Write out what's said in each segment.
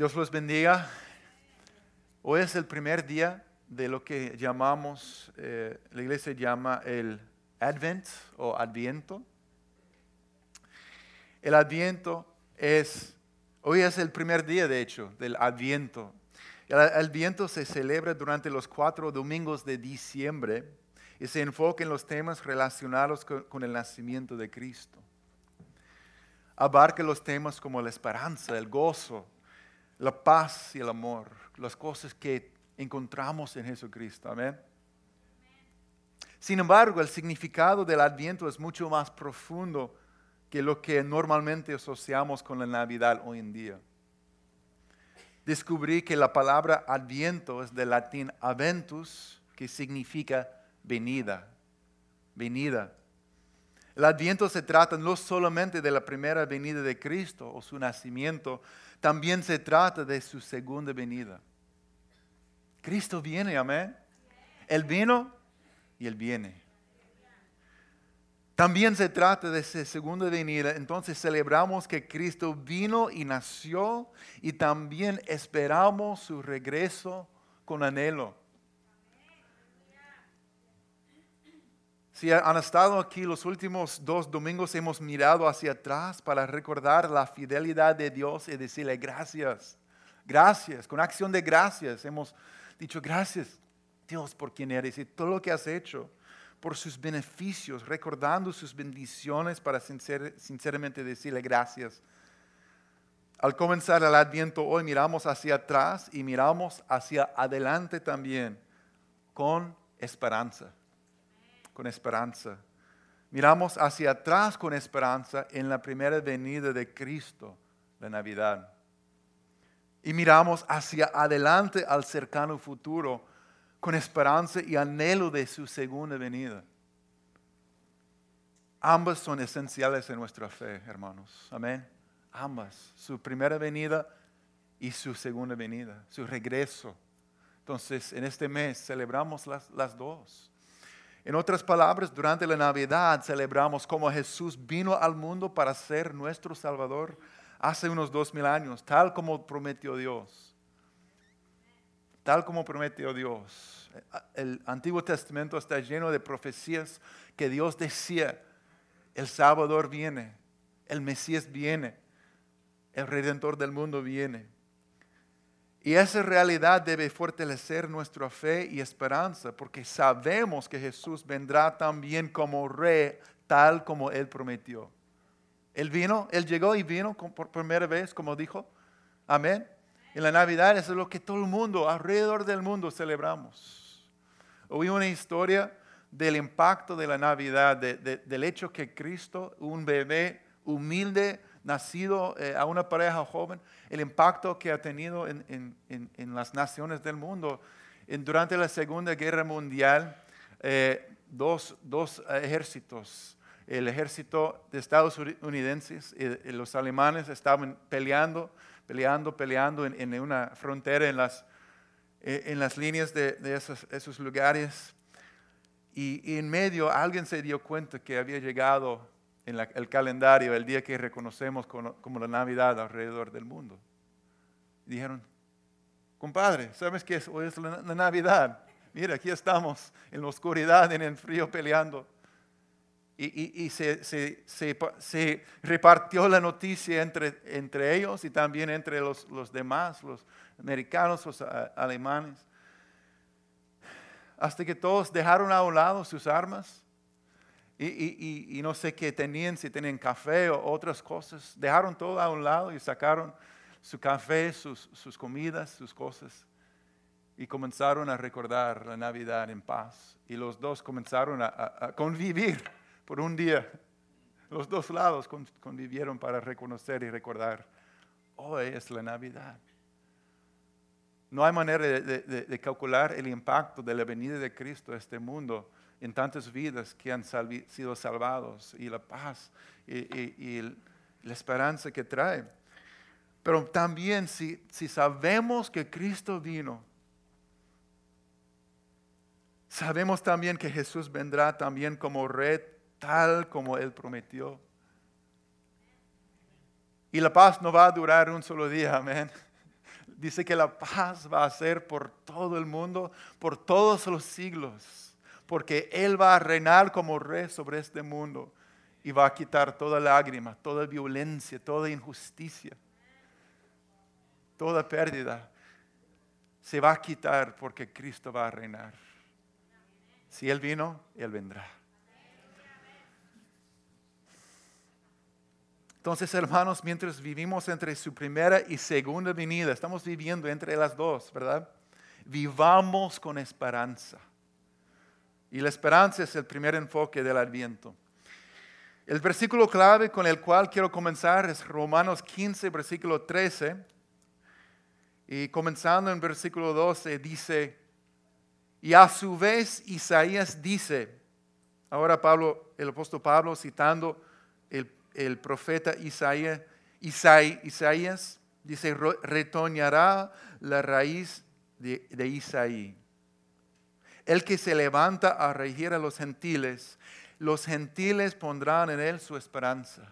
Dios los bendiga. Hoy es el primer día de lo que llamamos, eh, la iglesia llama el Advent o Adviento. El Adviento es, hoy es el primer día de hecho del Adviento. El Adviento se celebra durante los cuatro domingos de diciembre y se enfoca en los temas relacionados con, con el nacimiento de Cristo. Abarca los temas como la esperanza, el gozo, la paz y el amor, las cosas que encontramos en Jesucristo. Amén. Sin embargo, el significado del Adviento es mucho más profundo que lo que normalmente asociamos con la Navidad hoy en día. Descubrí que la palabra Adviento es del latín aventus, que significa venida, venida. El Adviento se trata no solamente de la primera venida de Cristo o su nacimiento, también se trata de su segunda venida. Cristo viene, amén. Él vino y Él viene. También se trata de su segunda venida. Entonces celebramos que Cristo vino y nació y también esperamos su regreso con anhelo. Si han estado aquí los últimos dos domingos, hemos mirado hacia atrás para recordar la fidelidad de Dios y decirle gracias, gracias, con acción de gracias. Hemos dicho gracias, Dios, por quien eres y todo lo que has hecho, por sus beneficios, recordando sus bendiciones para sinceramente decirle gracias. Al comenzar el adviento hoy miramos hacia atrás y miramos hacia adelante también con esperanza con esperanza. Miramos hacia atrás con esperanza en la primera venida de Cristo, la Navidad. Y miramos hacia adelante al cercano futuro con esperanza y anhelo de su segunda venida. Ambas son esenciales en nuestra fe, hermanos. Amén. Ambas. Su primera venida y su segunda venida, su regreso. Entonces, en este mes celebramos las, las dos. En otras palabras, durante la Navidad celebramos como Jesús vino al mundo para ser nuestro Salvador hace unos dos mil años, tal como prometió Dios. Tal como prometió Dios. El Antiguo Testamento está lleno de profecías que Dios decía, el Salvador viene, el Mesías viene, el Redentor del mundo viene. Y esa realidad debe fortalecer nuestra fe y esperanza, porque sabemos que Jesús vendrá también como rey, tal como Él prometió. Él vino, Él llegó y vino por primera vez, como dijo. Amén. En la Navidad es lo que todo el mundo, alrededor del mundo, celebramos. Oí una historia del impacto de la Navidad, del hecho que Cristo, un bebé humilde, nacido eh, a una pareja joven, el impacto que ha tenido en, las naciones del mundo. durante la Segunda Guerra Mundial, eh, dos, ejércitos, el ejército de Estados Unidos y los alemanes estaban peleando, peleando, peleando en, una frontera en las, eh, en las líneas de, esos, lugares. y en medio alguien se dio cuenta que había llegado en el calendario el día que reconocemos como, la Navidad alrededor del mundo. dijeron, compadre, ¿sabes qué es? Hoy es la, Navidad. Mira, aquí estamos en la oscuridad, en el frío peleando. Y, se, repartió la noticia entre, ellos y también entre los, demás, los americanos, los alemanes. Hasta que todos dejaron a un lado sus armas y, no sé qué tenían, si tenían café o otras cosas. Dejaron todo a un lado y sacaron su café, sus, comidas, sus cosas. Y comenzaron a recordar la Navidad en paz. Y los dos comenzaron a, convivir por un día. Los dos lados convivieron para reconocer y recordar, hoy es la Navidad. No hay manera de calcular el impacto de la venida de Cristo a este mundo en tantas vidas que han sido salvados y la paz y, la esperanza que trae. Pero también si, si sabemos que Cristo vino, sabemos también que Jesús vendrá también como rey tal como Él prometió. Y la paz no va a durar un solo día, amén. Dice que la paz va a ser por todo el mundo, por todos los siglos, porque Él va a reinar como rey sobre este mundo y va a quitar toda lágrima, toda violencia, toda injusticia, toda pérdida. Se va a quitar porque Cristo va a reinar. Si Él vino, Él vendrá. Entonces, hermanos, mientras vivimos entre su primera y segunda venida, estamos viviendo entre las dos, ¿verdad? Vivamos con esperanza. Y la esperanza es el primer enfoque del Adviento. El versículo clave con el cual quiero comenzar es Romanos 15, versículo 13. Y comenzando en versículo 12 dice, y a su vez Isaías dice, ahora Pablo, el apóstol Pablo citando el profeta Isaías, Isaías dice, retoñará la raíz de, de Isaí. El que se levanta a regir a los gentiles, los gentiles pondrán en él su esperanza.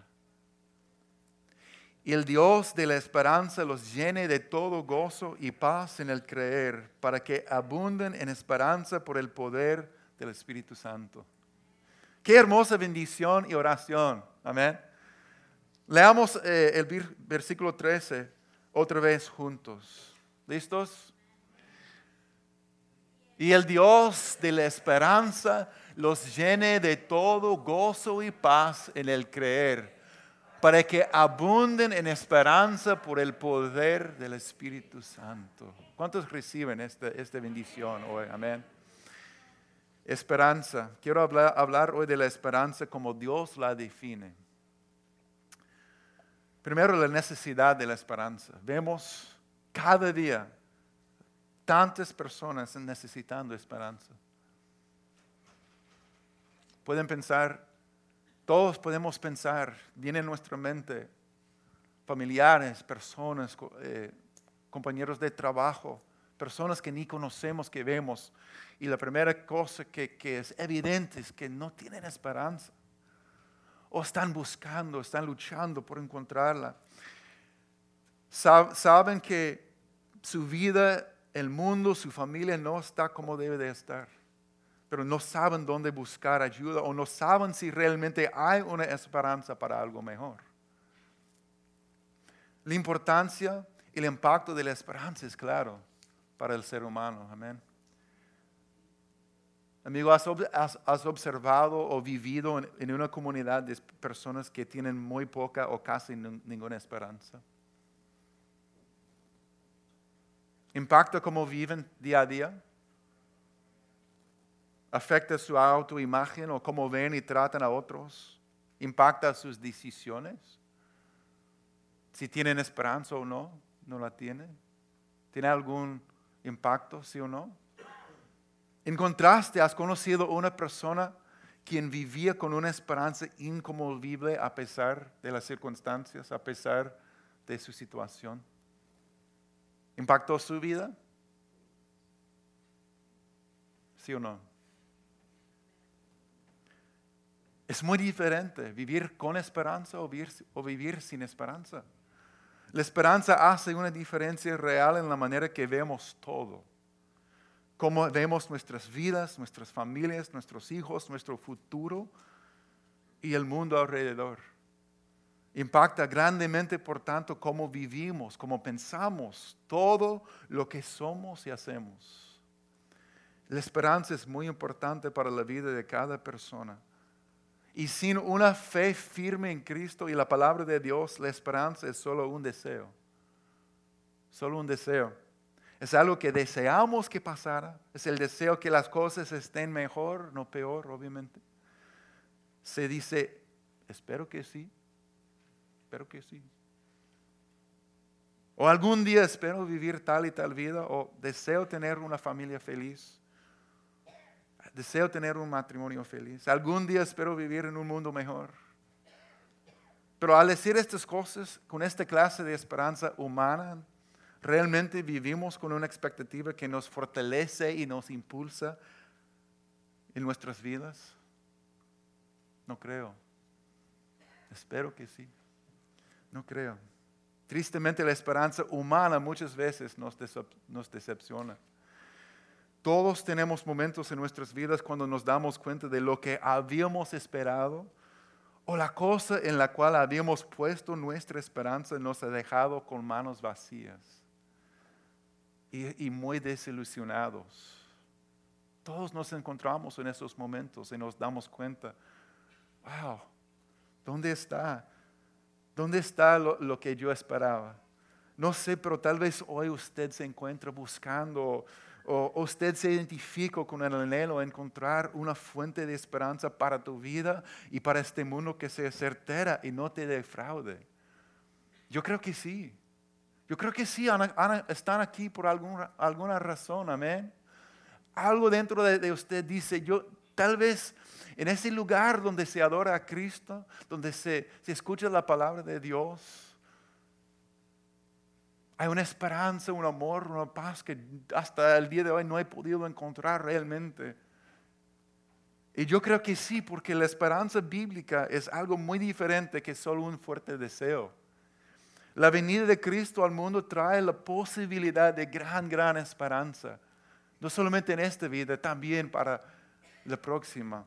Y el Dios de la esperanza los llene de todo gozo y paz en el creer, para que abunden en esperanza por el poder del Espíritu Santo. Qué hermosa bendición y oración. Amén. Leamos eh, el versículo 13 otra vez juntos. ¿Listos? Y el Dios de la esperanza los llene de todo gozo y paz en el creer, para que abunden en esperanza por el poder del Espíritu Santo. ¿Cuántos reciben esta, esta bendición hoy? Amén. Esperanza. Quiero hablar, hablar hoy de la esperanza como Dios la define. Primero, la necesidad de la esperanza. Vemos cada día tantas personas necesitando esperanza. Pueden pensar, todos podemos pensar, viene en nuestra mente familiares, personas, eh, compañeros de trabajo, personas que ni conocemos, que vemos. Y la primera cosa que, que es evidente es que no tienen esperanza o están buscando, están luchando por encontrarla. Saben que su vida, el mundo, su familia no está como debe de estar, pero no saben dónde buscar ayuda o no saben si realmente hay una esperanza para algo mejor. La importancia y el impacto de la esperanza es claro para el ser humano. Amén. Amigo, ¿has, observado o vivido en, una comunidad de personas que tienen muy poca o casi ninguna esperanza? ¿Impacta cómo viven día a día? ¿Afecta su autoimagen o cómo ven y tratan a otros? ¿Impacta sus decisiones? Si tienen esperanza o no, no la tienen. ¿Tiene algún impacto, sí o no? En contraste, has conocido una persona quien vivía con una esperanza inconmovible a pesar de las circunstancias, a pesar de su situación. ¿Impactó su vida? ¿Sí o no? Es muy diferente vivir con esperanza o vivir, sin esperanza. La esperanza hace una diferencia real en la manera que vemos todo cómo vemos nuestras vidas, nuestras familias, nuestros hijos, nuestro futuro y el mundo alrededor. Impacta grandemente, por tanto, cómo vivimos, cómo pensamos, todo lo que somos y hacemos. La esperanza es muy importante para la vida de cada persona. Y sin una fe firme en Cristo y la palabra de Dios, la esperanza es solo un deseo. Solo un deseo. Es algo que deseamos que pasara. Es el deseo que las cosas estén mejor, no peor, obviamente. Se dice, espero que sí, espero que sí. O algún día espero vivir tal y tal vida, o deseo tener una familia feliz. Deseo tener un matrimonio feliz. Algún día espero vivir en un mundo mejor. Pero al decir estas cosas, con esta clase de esperanza humana, ¿Realmente vivimos con una expectativa que nos fortalece y nos impulsa en nuestras vidas? No creo. Espero que sí. No creo. Tristemente la esperanza humana muchas veces nos, decepciona. Todos tenemos momentos en nuestras vidas cuando nos damos cuenta de lo que habíamos esperado o la cosa en la cual habíamos puesto nuestra esperanza nos ha dejado con manos vacías y, y muy desilusionados. Todos nos encontramos en esos momentos y nos damos cuenta, wow, ¿dónde está? ¿Dónde está lo, que yo esperaba? No sé, pero tal vez hoy usted se encuentra buscando o usted se identifica con el anhelo de encontrar una fuente de esperanza para tu vida y para este mundo que sea certera y no te defraude. Yo creo que sí. Yo creo que sí, están aquí por alguna, alguna razón, amén. Algo dentro de, de usted dice, yo tal vez en ese lugar donde se adora a Cristo, donde se, escucha la palabra de Dios, hay una esperanza, un amor, una paz que hasta el día de hoy no he podido encontrar realmente. Y yo creo que sí, porque la esperanza bíblica es algo muy diferente que solo un fuerte deseo. La venida de Cristo al mundo trae la posibilidad de gran, gran esperanza. No solamente en esta vida, también para la próxima.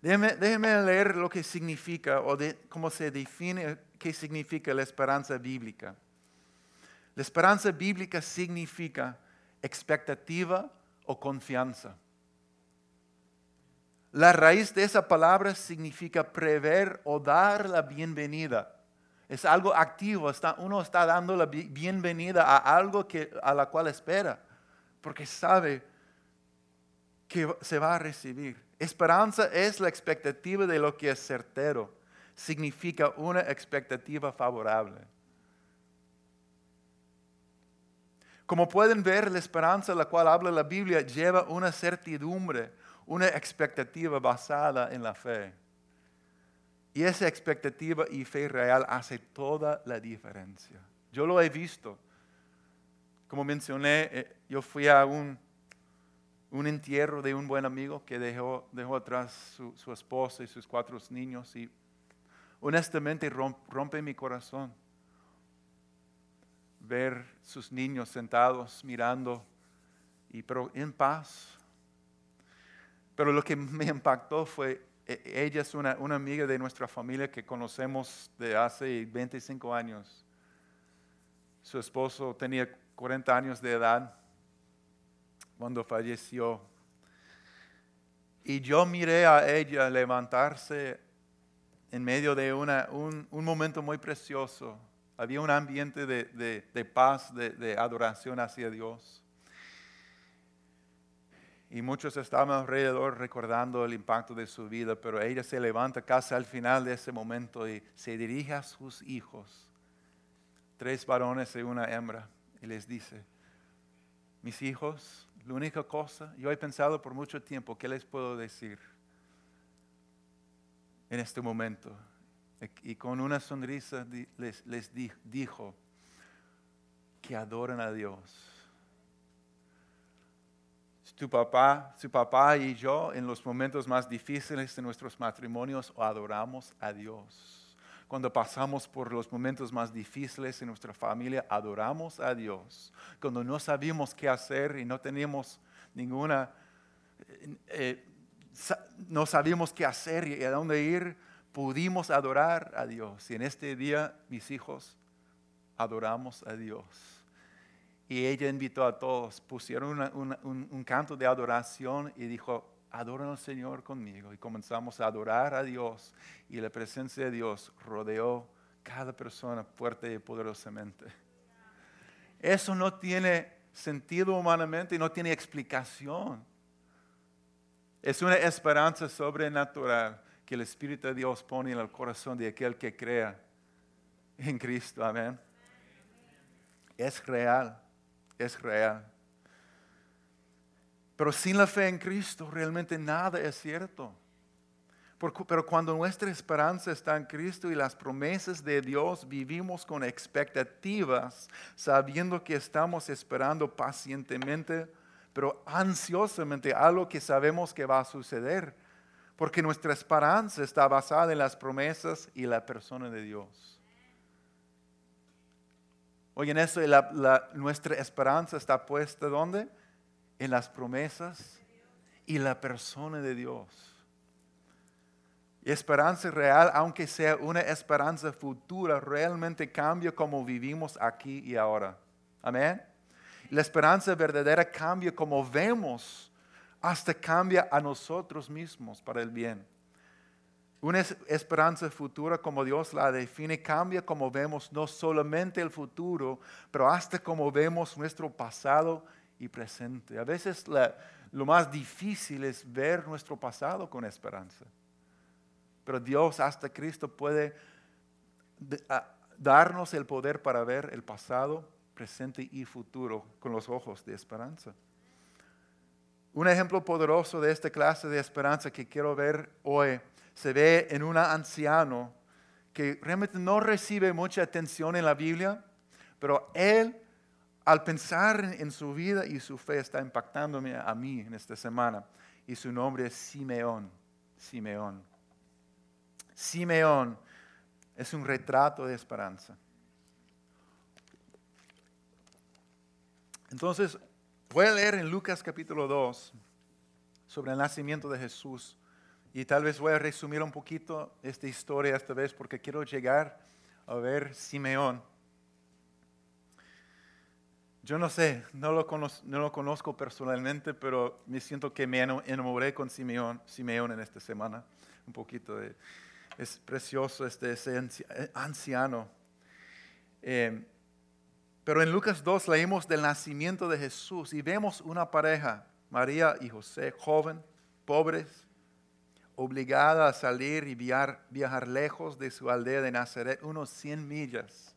Déjeme, leer lo que significa o de, cómo se define qué significa la esperanza bíblica. La esperanza bíblica significa expectativa o confianza. La raíz de esa palabra significa prever o dar la bienvenida. Es algo activo, está, uno está dando la bienvenida a algo que, a la cual espera, porque sabe que se va a recibir. Esperanza es la expectativa de lo que es certero. Significa una expectativa favorable. Como pueden ver, la esperanza de la cual habla la Biblia lleva una certidumbre, una expectativa basada en la fe. Y esa expectativa y fe real hace toda la diferencia. Yo lo he visto. Como mencioné, eh, yo fui a un un entierro de un buen amigo que dejó, dejó atrás su, su esposa y sus cuatro niños y honestamente rompe mi corazón ver sus niños sentados mirando y pero en paz. Pero lo que me impactó fue, e, ella es una, una amiga de nuestra familia que conocemos de hace 25 años. Su esposo tenía 40 años de edad cuando falleció. Y yo miré a ella levantarse en medio de una, un, momento muy precioso. Había un ambiente de, paz, de, adoración hacia Dios. Y muchos estaban alrededor recordando el impacto de su vida, pero ella se levanta casi al final de ese momento y se dirige a sus hijos, tres varones y una hembra, y les dice, mis hijos, la única cosa, yo he pensado por mucho tiempo, ¿qué les puedo decir en este momento? Y con una sonrisa les, dijo que adoren a Dios. Tu papá, su papá y yo en los momentos más difíciles de nuestros matrimonios adoramos a Dios cuando pasamos por los momentos más difíciles en nuestra familia, adoramos a Dios. Cuando no sabíamos qué hacer y no teníamos ninguna, eh, eh, no sabíamos qué hacer y a dónde ir, pudimos adorar a Dios. Y en este día, mis hijos, adoramos a Dios. Y ella invitó a todos, pusieron un, un canto de adoración y dijo, adoran al Señor conmigo. Y comenzamos a adorar a Dios y la presencia de Dios rodeó cada persona fuerte y poderosamente. Eso no tiene sentido humanamente y no tiene explicación. Es una esperanza sobrenatural que el Espíritu de Dios pone en el corazón de aquel que crea en Cristo. Amén. Es real, es real. Pero sin la fe en Cristo realmente nada es cierto. Pero cuando nuestra esperanza está en Cristo y las promesas de Dios, vivimos con expectativas, sabiendo que estamos esperando pacientemente, pero ansiosamente algo que sabemos que va a suceder. Porque nuestra esperanza está basada en las promesas y la persona de Dios. Oigan eso, nuestra esperanza está puesta ¿dónde? En las promesas y la persona de Dios. Esperanza real, aunque sea una esperanza futura, realmente cambia como vivimos aquí y ahora. Amén. La esperanza verdadera cambia como vemos, hasta cambia a nosotros mismos para el bien. Una esperanza futura como Dios la define cambia como vemos no solamente el futuro, pero hasta como vemos nuestro pasado y presente. A veces lo más difícil es ver nuestro pasado con esperanza. Pero Dios hasta Cristo puede darnos el poder para ver el pasado, presente y futuro con los ojos de esperanza. Un ejemplo poderoso de esta clase de esperanza que quiero ver hoy se ve en un anciano que realmente no recibe mucha atención en la Biblia, pero él al pensar en su vida y su fe está impactándome a mí en esta semana. Y su nombre es Simeón. Simeón. Simeón es un retrato de esperanza. Entonces, voy a leer en Lucas capítulo 2 sobre el nacimiento de Jesús y tal vez voy a resumir un poquito esta historia esta vez porque quiero llegar a ver Simeón. Yo no sé, no lo, conozco, personalmente, pero me siento que me enamoré con Simeón, Simeón en esta semana. Un poquito de, es precioso este, ese eh, anciano. Eh, pero en Lucas 2 leímos del nacimiento de Jesús y vemos una pareja, María y José, joven, pobres, obligada a salir y viajar, viajar lejos de su aldea de Nazaret, unos 100 millas,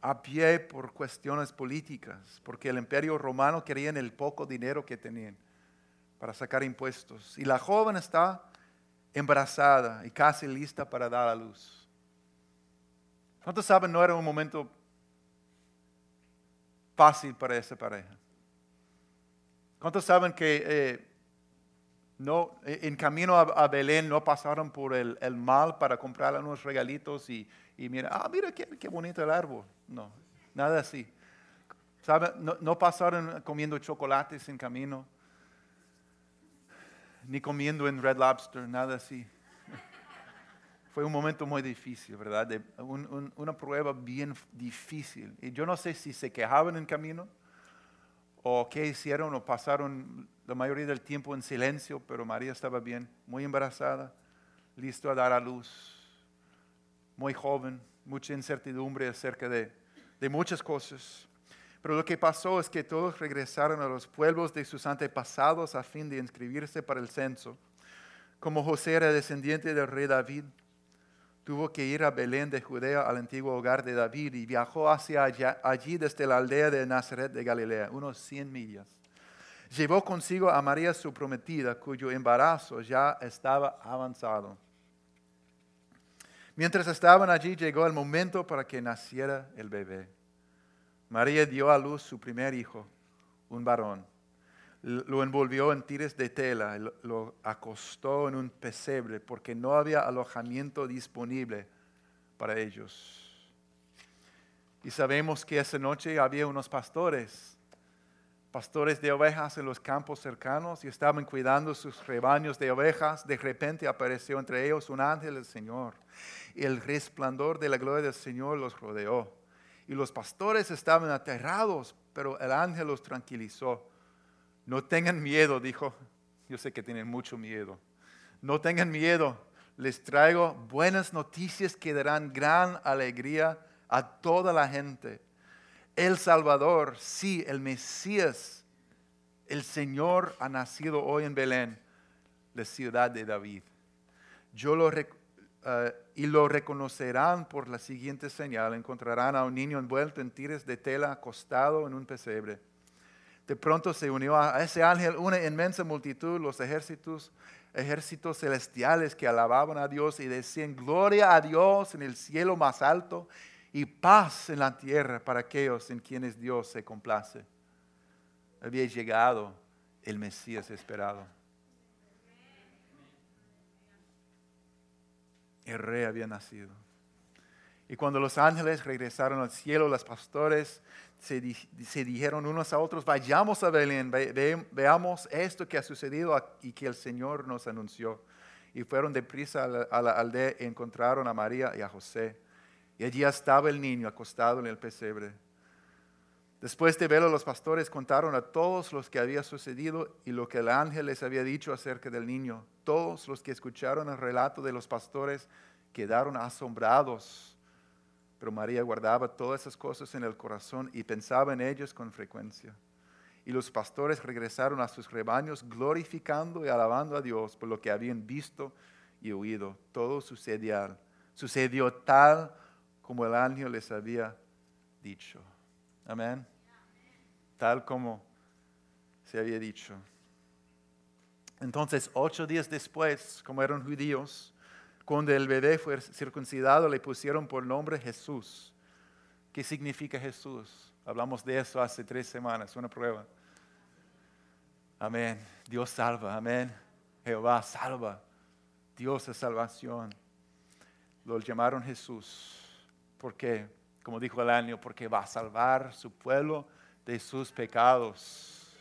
a pie por cuestiones políticas, porque el imperio romano quería el poco dinero que tenían para sacar impuestos. Y la joven está embarazada y casi lista para dar a luz. ¿Cuántos saben no era un momento fácil para esa pareja? ¿Cuántos saben que eh, no, eh, en camino a, Belén no pasaron por el, mal para comprar unos regalitos y, mira, ah, mira qué, bonito el árbol? No, nada así. No, no pasaron comiendo chocolates en camino ni comiendo en Red Lobster, nada así. Fue un momento muy difícil, ¿verdad? una prueba bien difícil. Y yo no sé si se quejaban en camino o qué hicieron o pasaron la mayoría del tiempo en silencio, pero María estaba bien, muy embarazada, listo a dar a luz, muy joven, mucha incertidumbre acerca de, de muchas cosas. Pero lo que pasó es que todos regresaron a los pueblos de sus antepasados a fin de inscribirse para el censo. Como José era descendiente del rey David, tuvo que ir a Belén de Judea al antiguo hogar de David y viajó hacia allí desde la aldea de Nazaret de Galilea, unos 100 millas. Llevó consigo a María su prometida, cuyo embarazo ya estaba avanzado. Mientras estaban allí llegó el momento para que naciera el bebé. María dio a luz su primer hijo, un varón. Lo envolvió en tires de tela, lo acostó en un pesebre porque no había alojamiento disponible para ellos. Y sabemos que esa noche había unos pastores, pastores de ovejas en los campos cercanos y estaban cuidando sus rebaños de ovejas. De repente apareció entre ellos un ángel del Señor el resplandor de la gloria del Señor los rodeó y los pastores estaban aterrados, pero el ángel los tranquilizó. No tengan miedo, dijo. Yo sé que tienen mucho miedo. No tengan miedo. Les traigo buenas noticias que darán gran alegría a toda la gente. El Salvador, sí, el Mesías, el Señor ha nacido hoy en Belén, la ciudad de David. Yo lo, eh, y lo reconocerán por la siguiente señal. Encontrarán a un niño envuelto en tires de tela acostado en un pesebre. De pronto se unió a ese ángel una inmensa multitud, los ejércitos, ejércitos celestiales que alababan a Dios y decían, gloria a Dios en el cielo más alto y paz en la tierra para aquellos en quienes Dios se complace. Había llegado el Mesías esperado. el rey había nacido. Y cuando los ángeles regresaron al cielo, los pastores se, dijeron unos a otros, vayamos a Belén, veamos esto que ha sucedido y que el Señor nos anunció. Y fueron deprisa a la, a la aldea y encontraron a María y a José. Y allí estaba el niño acostado en el pesebre. Después de verlo, los pastores contaron a todos los que había sucedido y lo que el ángel les había dicho acerca del niño. Todos los que escucharon el relato de los pastores quedaron asombrados. Pero María guardaba todas esas cosas en el corazón y pensaba en ellas con frecuencia. Y los pastores regresaron a sus rebaños glorificando y alabando a Dios por lo que habían visto y oído. Todo sucedió, sucedió tal como el ángel les había dicho. Amén. Tal como se había dicho. Entonces, ocho días después, como eran judíos, cuando el bebé fue circuncidado, le pusieron por nombre Jesús. ¿Qué significa Jesús? Hablamos de eso hace tres semanas, una prueba. Amén. Dios salva, amén. Jehová salva. Dios es salvación. Lo llamaron Jesús. ¿Por qué? como dijo el año, porque va a salvar su pueblo de sus pecados.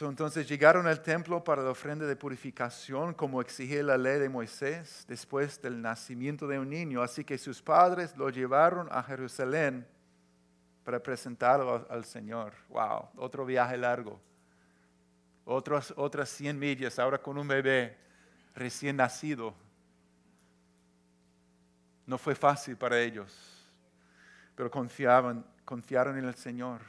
entonces llegaron al templo para la ofrenda de purificación, como exigía la ley de Moisés, después del nacimiento de un niño. Así que sus padres lo llevaron a Jerusalén para presentarlo al Señor. Wow, otro viaje largo. Otras, otras 100 millas, ahora con un bebé recién nacido no fue fácil para ellos, pero confiaban, confiaron en el Señor.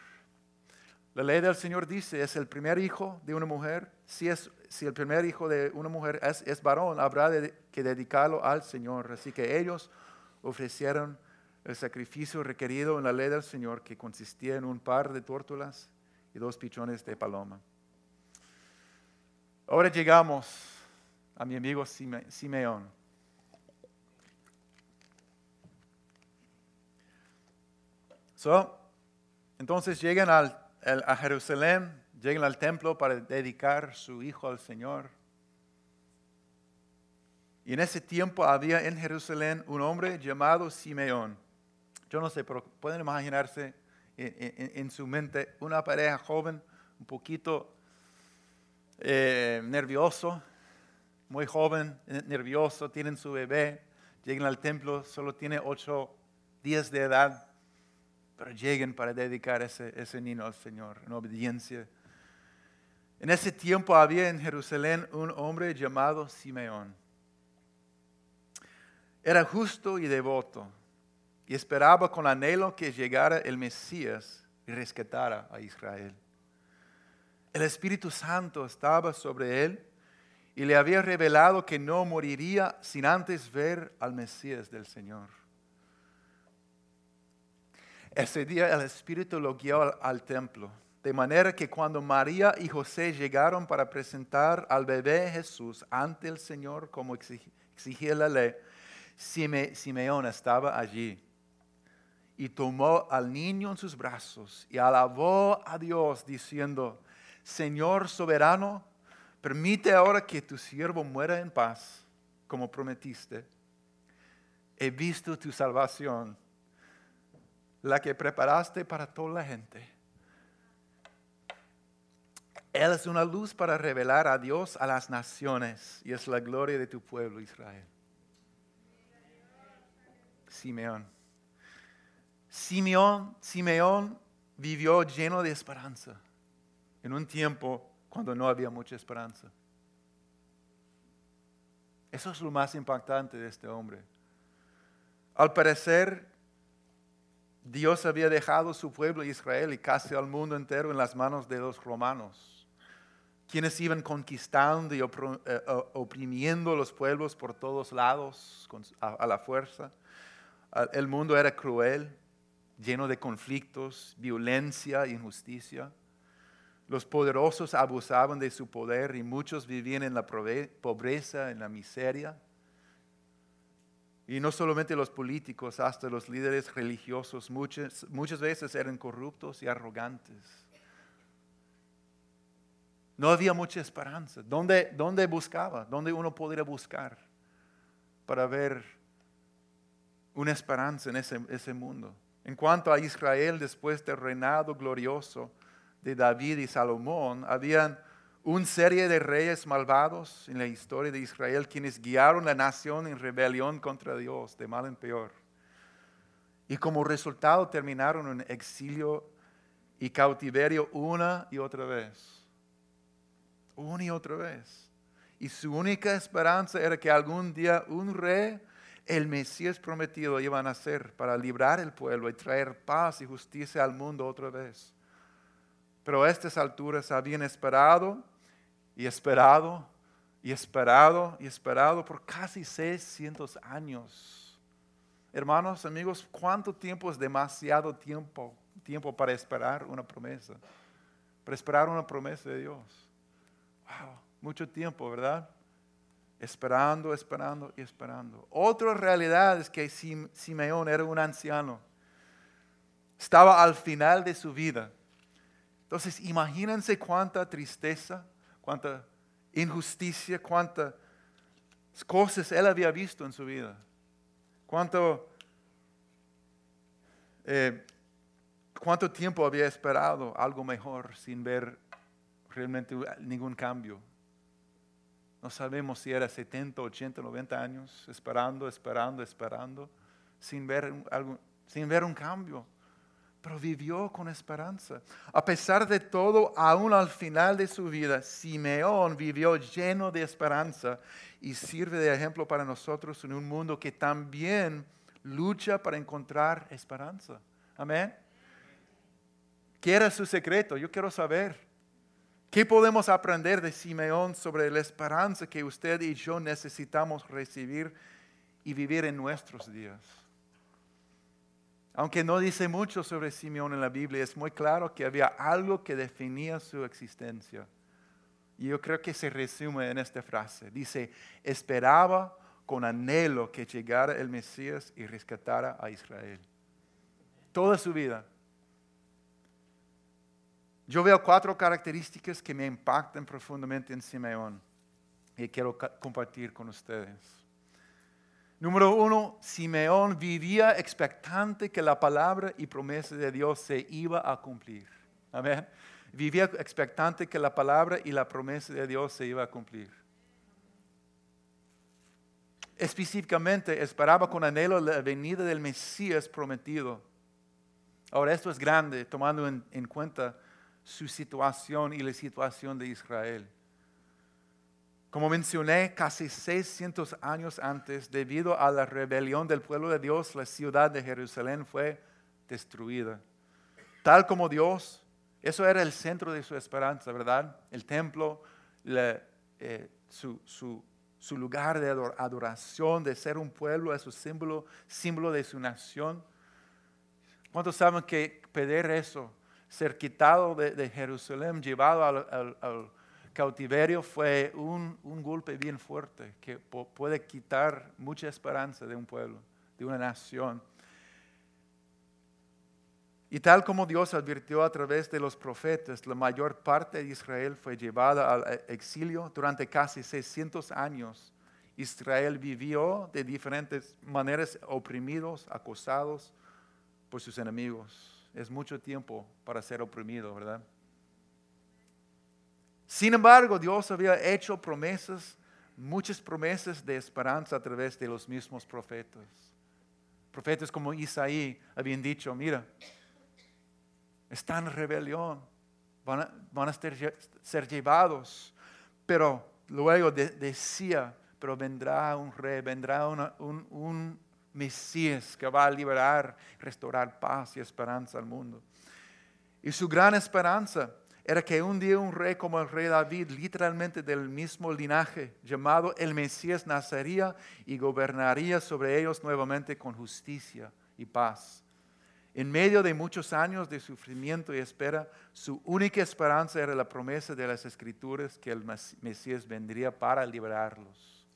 La ley del Señor dice, es el primer hijo de una mujer. Si, es, si el primer hijo de una mujer es, es varón, habrá que dedicarlo al Señor. Así que ellos ofrecieron el sacrificio requerido en la ley del Señor, que consistía en un par de tórtolas y dos pichones de paloma. Ahora llegamos a mi amigo Simeón. Entonces llegan a Jerusalén, llegan al templo para dedicar su hijo al Señor. Y en ese tiempo había en Jerusalén un hombre llamado Simeón. Yo no sé, pero pueden imaginarse en, su mente una pareja joven, un poquito eh, nervioso, muy joven, nervioso, tienen su bebé, llegan al templo, solo tiene ocho días de edad pero lleguen para dedicar ese, ese niño al Señor en obediencia. En ese tiempo había en Jerusalén un hombre llamado Simeón. Era justo y devoto y esperaba con anhelo que llegara el Mesías y rescatara a Israel. El Espíritu Santo estaba sobre él y le había revelado que no moriría sin antes ver al Mesías del Señor. Ese día el Espíritu lo guió al, templo, de manera que cuando María y José llegaron para presentar al bebé Jesús ante el Señor como exigía la ley, Simeón estaba allí y tomó al niño en sus brazos y alabó a Dios diciendo, Señor soberano, permite ahora que tu siervo muera en paz, como prometiste. He visto tu salvación la que preparaste para toda la gente. Él es una luz para revelar a Dios a las naciones y es la gloria de tu pueblo Israel. Simeón. Simeón, Simeón vivió lleno de esperanza en un tiempo cuando no había mucha esperanza. Eso es lo más impactante de este hombre. Al parecer, Dios había dejado su pueblo Israel y casi al mundo entero en las manos de los romanos, quienes iban conquistando y eh, oprimiendo los pueblos por todos lados a la fuerza. El mundo era cruel, lleno de conflictos, violencia injusticia. Los poderosos abusaban de su poder y muchos vivían en la pobreza, en la miseria. Y no solamente los políticos, hasta los líderes religiosos muchas, muchas veces eran corruptos y arrogantes. No había mucha esperanza. ¿Dónde, ¿Dónde buscaba? ¿Dónde uno podría buscar para ver una esperanza en ese, ese mundo. En cuanto a Israel, después del reinado glorioso de David y Salomón, habían una serie de reyes malvados en la historia de Israel quienes guiaron la nación en rebelión contra Dios, de mal en peor. Y como resultado terminaron en exilio y cautiverio una y otra vez. Una y otra vez. Y su única esperanza era que algún día un rey, el Mesías prometido, iba a nacer para librar el pueblo y traer paz y justicia al mundo otra vez. Pero a estas alturas habían esperado y esperado y esperado y esperado por casi 600 años. Hermanos, amigos, ¿cuánto tiempo es demasiado tiempo, tiempo para esperar una promesa? Para esperar una promesa de Dios. Wow, mucho tiempo, ¿verdad? Esperando, esperando y esperando. Otra realidad es que Simeón era un anciano. Estaba al final de su vida. Entonces, imagínense cuánta tristeza, cuánta injusticia, cuántas cosas él había visto en su vida. Cuánto, eh, cuánto tiempo había esperado algo mejor sin ver realmente ningún cambio. No sabemos si era 70, 80, 90 años esperando, esperando, esperando, sin ver, algo, sin ver un cambio pero vivió con esperanza. A pesar de todo, aún al final de su vida, Simeón vivió lleno de esperanza y sirve de ejemplo para nosotros en un mundo que también lucha para encontrar esperanza. Amén. ¿Qué era su secreto? Yo quiero saber. ¿Qué podemos aprender de Simeón sobre la esperanza que usted y yo necesitamos recibir y vivir en nuestros días? Aunque no dice mucho sobre Simeón en la Biblia, es muy claro que había algo que definía su existencia. Y yo creo que se resume en esta frase. Dice, esperaba con anhelo que llegara el Mesías y rescatara a Israel. Toda su vida. Yo veo cuatro características que me impactan profundamente en Simeón y quiero compartir con ustedes. Número uno, Simeón vivía expectante que la palabra y promesa de Dios se iba a cumplir. Amén. Vivía expectante que la palabra y la promesa de Dios se iba a cumplir. Específicamente, esperaba con anhelo la venida del Mesías prometido. Ahora, esto es grande, tomando en, en cuenta su situación y la situación de Israel. Como mencioné, casi 600 años antes, debido a la rebelión del pueblo de Dios, la ciudad de Jerusalén fue destruida. Tal como Dios, eso era el centro de su esperanza, ¿verdad? El templo, eh, su, lugar de adoración, de ser un pueblo, es su símbolo, símbolo de su nación. ¿Cuántos saben que pedir eso, ser quitado de, Jerusalén, llevado al cautiverio fue un, golpe bien fuerte que puede quitar mucha esperanza de un pueblo, de una nación. Y tal como Dios advirtió a través de los profetas, la mayor parte de Israel fue llevada al e, exilio durante casi 600 años. Israel vivió de diferentes maneras oprimidos, acosados por sus enemigos. Es mucho tiempo para ser oprimido, ¿verdad? Sin embargo, Dios había hecho promesas, muchas promesas de esperanza a través de los mismos profetas. Profetas como Isaí habían dicho, mira, están en rebelión, van a, ser, llevados, pero luego decía, pero vendrá un rey, vendrá un, un Mesías que va a liberar, restaurar paz y esperanza al mundo. Y su gran esperanza era que un día un rey como el rey David, literalmente del mismo linaje, llamado el Mesías, nacería y gobernaría sobre ellos nuevamente con justicia y paz. En medio de muchos años de sufrimiento y espera, su única esperanza era la promesa de las escrituras que el Mesías vendría para liberarlos.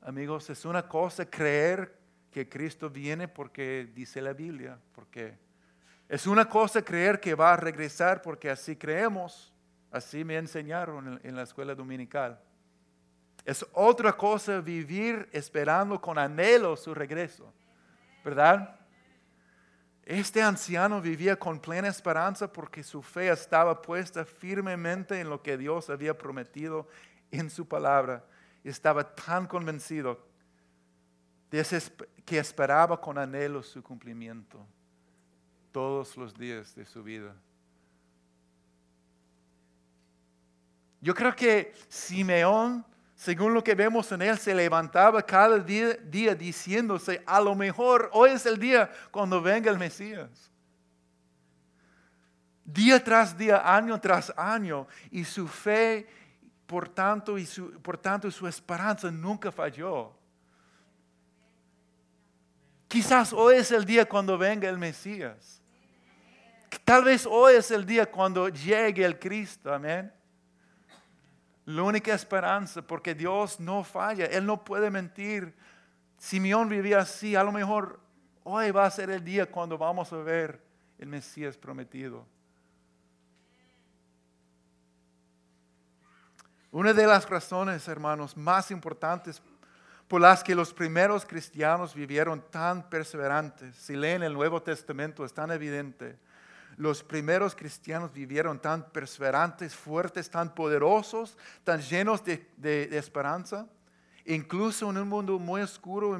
Amigos, es una cosa creer que Cristo viene porque dice la Biblia, porque es una cosa creer que va a regresar porque así creemos. Así me enseñaron en la escuela dominical. Es otra cosa vivir esperando con anhelo su regreso, ¿verdad? Este anciano vivía con plena esperanza porque su fe estaba puesta firmemente en lo que Dios había prometido en su palabra. Estaba tan convencido que esperaba con anhelo su cumplimiento todos los días de su vida. Yo creo que Simeón, según lo que vemos en él, se levantaba cada día, diciéndose, a lo mejor hoy es el día cuando venga el Mesías. Día tras día, año tras año, y su fe, por tanto, y su, por tanto, su esperanza nunca falló. Quizás hoy es el día cuando venga el Mesías. Tal vez hoy es el día cuando llegue el Cristo, amén. La única esperanza, porque Dios no falla, Él no puede mentir. Simeón vivía así, a lo mejor hoy va a ser el día cuando vamos a ver el Mesías prometido. Una de las razones, hermanos, más importantes por las que los primeros cristianos vivieron tan perseverantes, si leen el Nuevo Testamento es tan evidente, los primeros cristianos vivieron tan perseverantes, fuertes, tan poderosos, tan llenos de, esperanza, incluso en un mundo muy oscuro,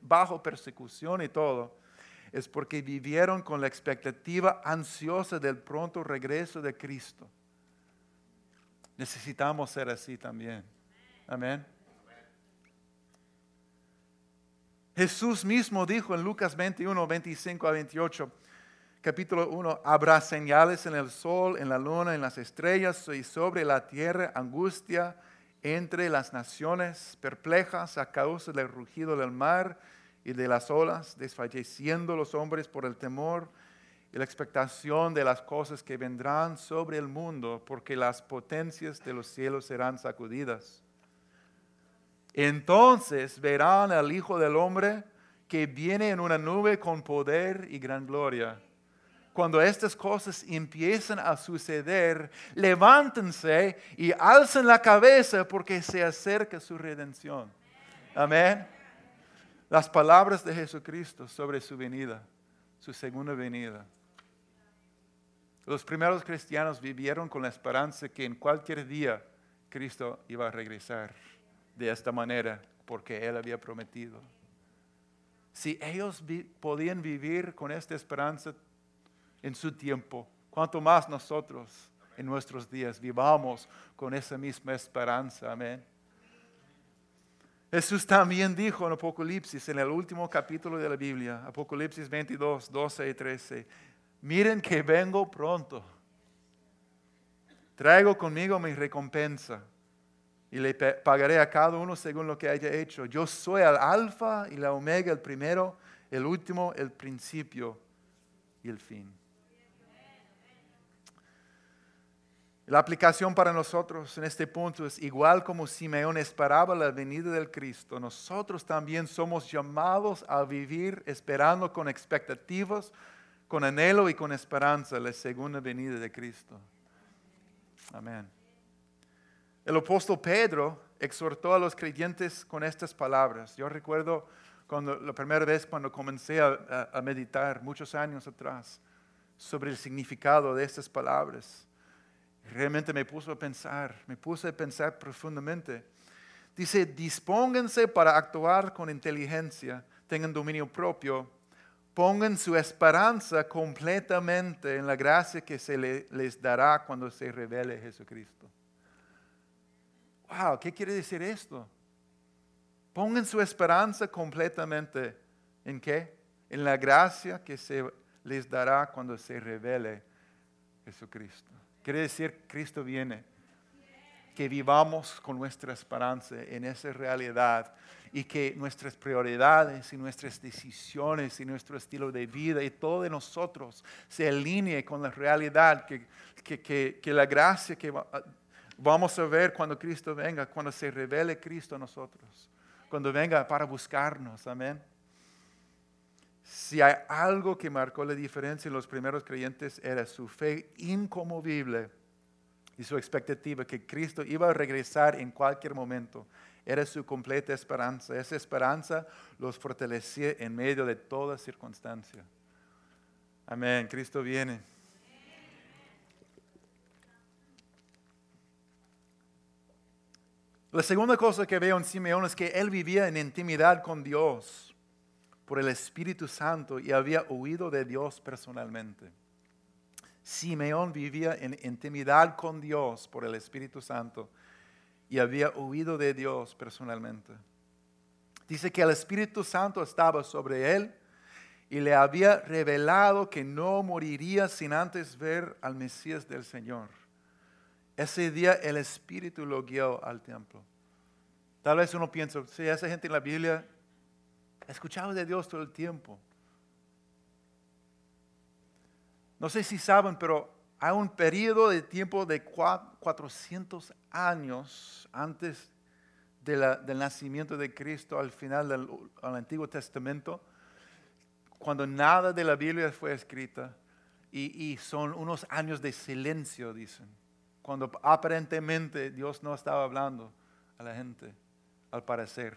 bajo persecución y todo, es porque vivieron con la expectativa ansiosa del pronto regreso de Cristo. Necesitamos ser así también. Amén. Jesús mismo dijo en Lucas 21, 25 a 28, capítulo 1, habrá señales en el sol, en la luna, en las estrellas y sobre la tierra angustia entre las naciones perplejas a causa del rugido del mar y de las olas, desfalleciendo los hombres por el temor y la expectación de las cosas que vendrán sobre el mundo, porque las potencias de los cielos serán sacudidas. Entonces verán al Hijo del Hombre que viene en una nube con poder y gran gloria cuando estas cosas empiezan a suceder, levántense y alcen la cabeza porque se acerca su redención. Amén. Las palabras de Jesucristo sobre su venida, su segunda venida. Los primeros cristianos vivieron con la esperanza que en cualquier día Cristo iba a regresar de esta manera porque Él había prometido. Si ellos podían vivir con esta esperanza, en su tiempo, cuanto más nosotros en nuestros días vivamos con esa misma esperanza. Amén. Jesús también dijo en Apocalipsis, en el último capítulo de la Biblia, Apocalipsis 22, 12 y 13, miren que vengo pronto. Traigo conmigo mi recompensa y le pagaré a cada uno según lo que haya hecho. Yo soy el alfa y la omega, el primero, el último, el principio y el fin. La aplicación para nosotros en este punto es igual como Simeón esperaba la venida del Cristo. Nosotros también somos llamados a vivir esperando con expectativas, con anhelo y con esperanza la segunda venida de Cristo. Amén. El apóstol Pedro exhortó a los creyentes con estas palabras. Yo recuerdo cuando, la primera vez cuando comencé a, meditar, muchos años atrás, sobre el significado de estas palabras realmente me puso a pensar, me puse a pensar profundamente. Dice, dispónganse para actuar con inteligencia, tengan dominio propio, pongan su esperanza completamente en la gracia que se les dará cuando se revele Jesucristo. Wow, ¿qué quiere decir esto? Pongan su esperanza completamente en qué? En la gracia que se les dará cuando se revele Jesucristo. Quiere decir, Cristo viene. Que vivamos con nuestra esperanza en esa realidad y que nuestras prioridades y nuestras decisiones y nuestro estilo de vida y todo de nosotros se alinee con la realidad, que, que, que, la gracia que vamos a ver cuando Cristo venga, cuando se revele Cristo a nosotros, cuando venga para buscarnos. Amén. Si hay algo que marcó la diferencia en los primeros creyentes era su fe incomovible y su expectativa que Cristo iba a regresar en cualquier momento. era su completa esperanza. Esa esperanza los fortalecía en medio de toda circunstancia. Amén. Cristo viene. La segunda cosa que veo en Simeón es que él vivía en intimidad con Dios por el Espíritu Santo y había oído de Dios personalmente. Simeón vivía en intimidad con Dios por el Espíritu Santo y había oído de Dios personalmente. Dice que el Espíritu Santo estaba sobre él y le había revelado que no moriría sin antes ver al Mesías del Señor. Ese día el Espíritu lo guió al templo. Tal vez uno piensa, si esa gente en la Biblia escuchaba de Dios todo el tiempo. No sé si saben, pero hay un periodo de tiempo de 400 años antes del nacimiento de Cristo, al final del Antiguo Testamento, cuando nada de la Biblia fue escrita y son unos años de silencio, dicen, cuando aparentemente Dios no estaba hablando a la gente, al parecer.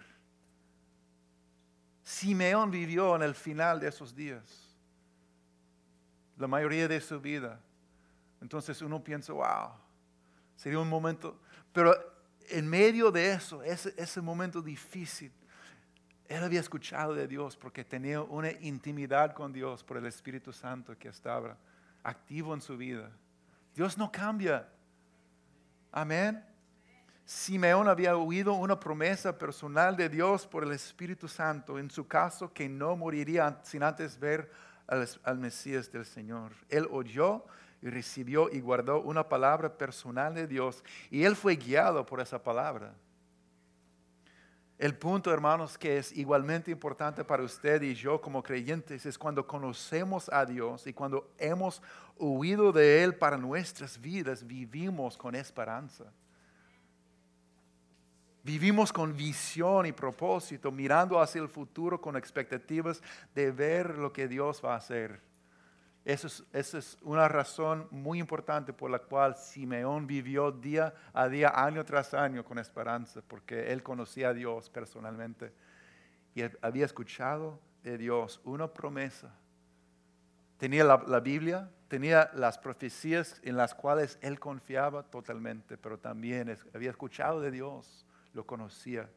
Simeón vivió en el final de esos días la mayoría de su vida. Entonces uno piensa, wow, sería un momento, pero en medio de eso, ese, momento difícil, él había escuchado de Dios porque tenía una intimidad con Dios por el Espíritu Santo que estaba activo en su vida. Dios no cambia. Amén. Simeón había oído una promesa personal de Dios por el Espíritu Santo, en su caso que no moriría sin antes ver al, Mesías del Señor. Él oyó y recibió y guardó una palabra personal de Dios y él fue guiado por esa palabra. El punto, hermanos, que es igualmente importante para usted y yo como creyentes es cuando conocemos a Dios y cuando hemos oído de Él para nuestras vidas, vivimos con esperanza. Vivimos con visión y propósito, mirando hacia el futuro con expectativas de ver lo que Dios va a hacer. Esa es, una razón muy importante por la cual Simeón vivió día a día, año tras año con esperanza, porque él conocía a Dios personalmente y había escuchado de Dios una promesa. Tenía la Biblia, tenía las profecías en las cuales él confiaba totalmente, pero también había escuchado de Dios lo conocía.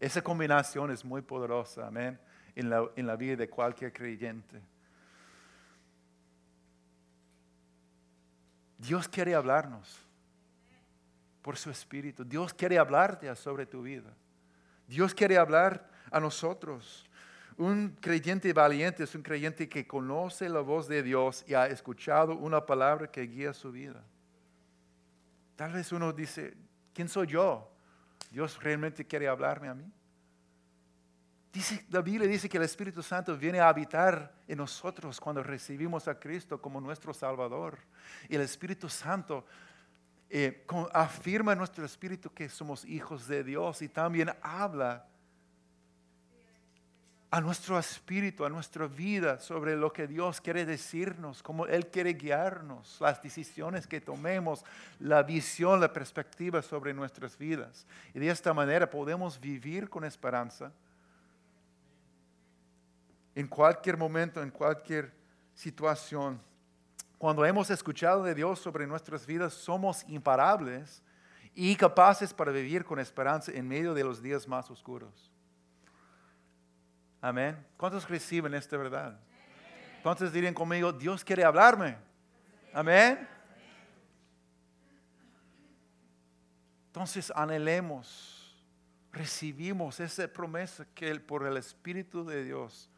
Esa combinación es muy poderosa, amén, en la, en la vida de cualquier creyente. Dios quiere hablarnos por su espíritu. Dios quiere hablarte sobre tu vida. Dios quiere hablar a nosotros. Un creyente valiente es un creyente que conoce la voz de Dios y ha escuchado una palabra que guía su vida. Tal vez uno dice, ¿quién soy yo? Dios realmente quiere hablarme a mí. Dice, la Biblia dice que el Espíritu Santo viene a habitar en nosotros cuando recibimos a Cristo como nuestro Salvador. Y el Espíritu Santo eh, afirma en nuestro espíritu que somos hijos de Dios y también habla a nuestro espíritu, a nuestra vida sobre lo que Dios quiere decirnos, cómo Él quiere guiarnos, las decisiones que tomemos, la visión, la perspectiva sobre nuestras vidas. Y de esta manera podemos vivir con esperanza en cualquier momento, en cualquier situación. Cuando hemos escuchado de Dios sobre nuestras vidas, somos imparables y capaces para vivir con esperanza en medio de los días más oscuros. Amén. ¿Cuántos reciben esta verdad? ¿Cuántos dirían conmigo, Dios quiere hablarme? Amén. Entonces anhelemos, recibimos esa promesa que por el Espíritu de Dios,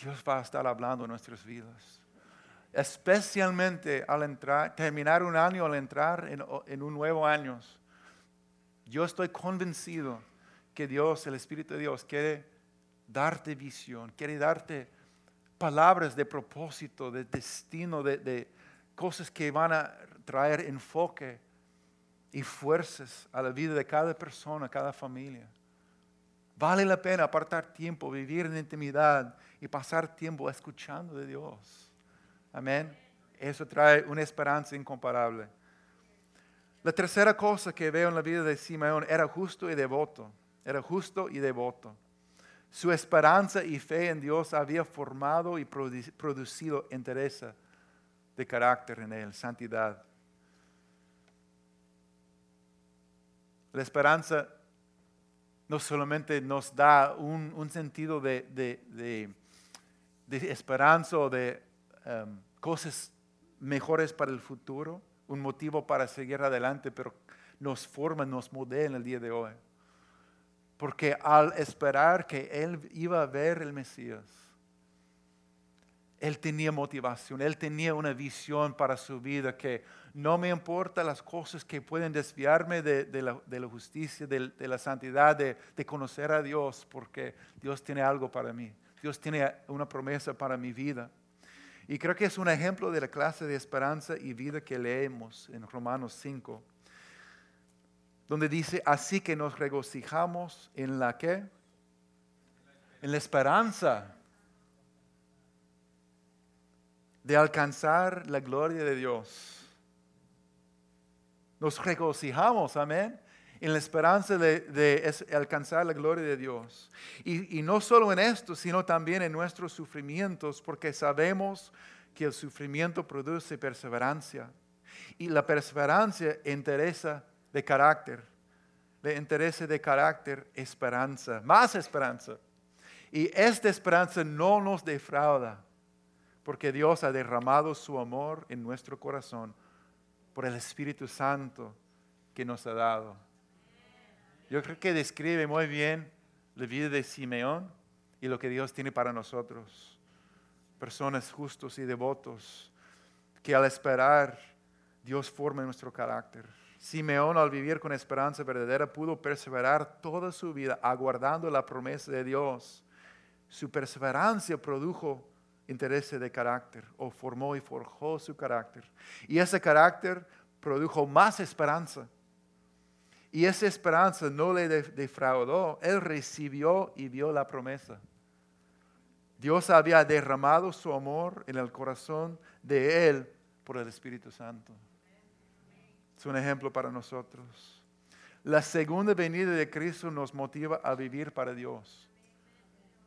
Dios va a estar hablando en nuestras vidas. Especialmente al entrar, terminar un año, al entrar en, en un nuevo año. Yo estoy convencido que Dios, el Espíritu de Dios, quiere darte visión, quiere darte palabras de propósito, de destino, de, cosas que van a traer enfoque y fuerzas a la vida de cada persona, cada familia. Vale la pena apartar tiempo, vivir en intimidad y pasar tiempo escuchando de Dios. Amén. Eso trae una esperanza incomparable. La tercera cosa que veo en la vida de Simeón era justo y devoto. Era justo y devoto. Su esperanza y fe en Dios había formado y producido interés de carácter en él, santidad. La esperanza no solamente nos da un, sentido de, esperanza o de um, cosas mejores para el futuro, un motivo para seguir adelante, pero nos forma, nos modela en el día de hoy. Porque al esperar que Él iba a ver el Mesías, Él tenía motivación, Él tenía una visión para su vida que no me importa las cosas que pueden desviarme de, la, justicia, de, la santidad, de, conocer a Dios, porque Dios tiene algo para mí. Dios tiene una promesa para mi vida. Y creo que es un ejemplo de la clase de esperanza y vida que leemos en Romanos 5, donde dice, así que nos regocijamos en la que? En la esperanza de alcanzar la gloria de Dios. Nos regocijamos, amén, en la esperanza de, alcanzar la gloria de Dios. Y, y, no solo en esto, sino también en nuestros sufrimientos, porque sabemos que el sufrimiento produce perseverancia. Y la perseverancia interesa de carácter, le interesa de carácter esperanza, más esperanza. Y esta esperanza no nos defrauda, porque Dios ha derramado su amor en nuestro corazón por el Espíritu Santo que nos ha dado. Yo creo que describe muy bien la vida de Simeón y lo que Dios tiene para nosotros. Personas justos y devotos que al esperar Dios forma nuestro carácter. Simeón al vivir con esperanza verdadera pudo perseverar toda su vida aguardando la promesa de Dios. Su perseverancia produjo interés de carácter o formó y forjó su carácter. Y ese carácter produjo más esperanza. Y esa esperanza no le defraudó, él recibió y vio la promesa. Dios había derramado su amor en el corazón de él por el Espíritu Santo. Es un ejemplo para nosotros. La segunda venida de Cristo nos motiva a vivir para Dios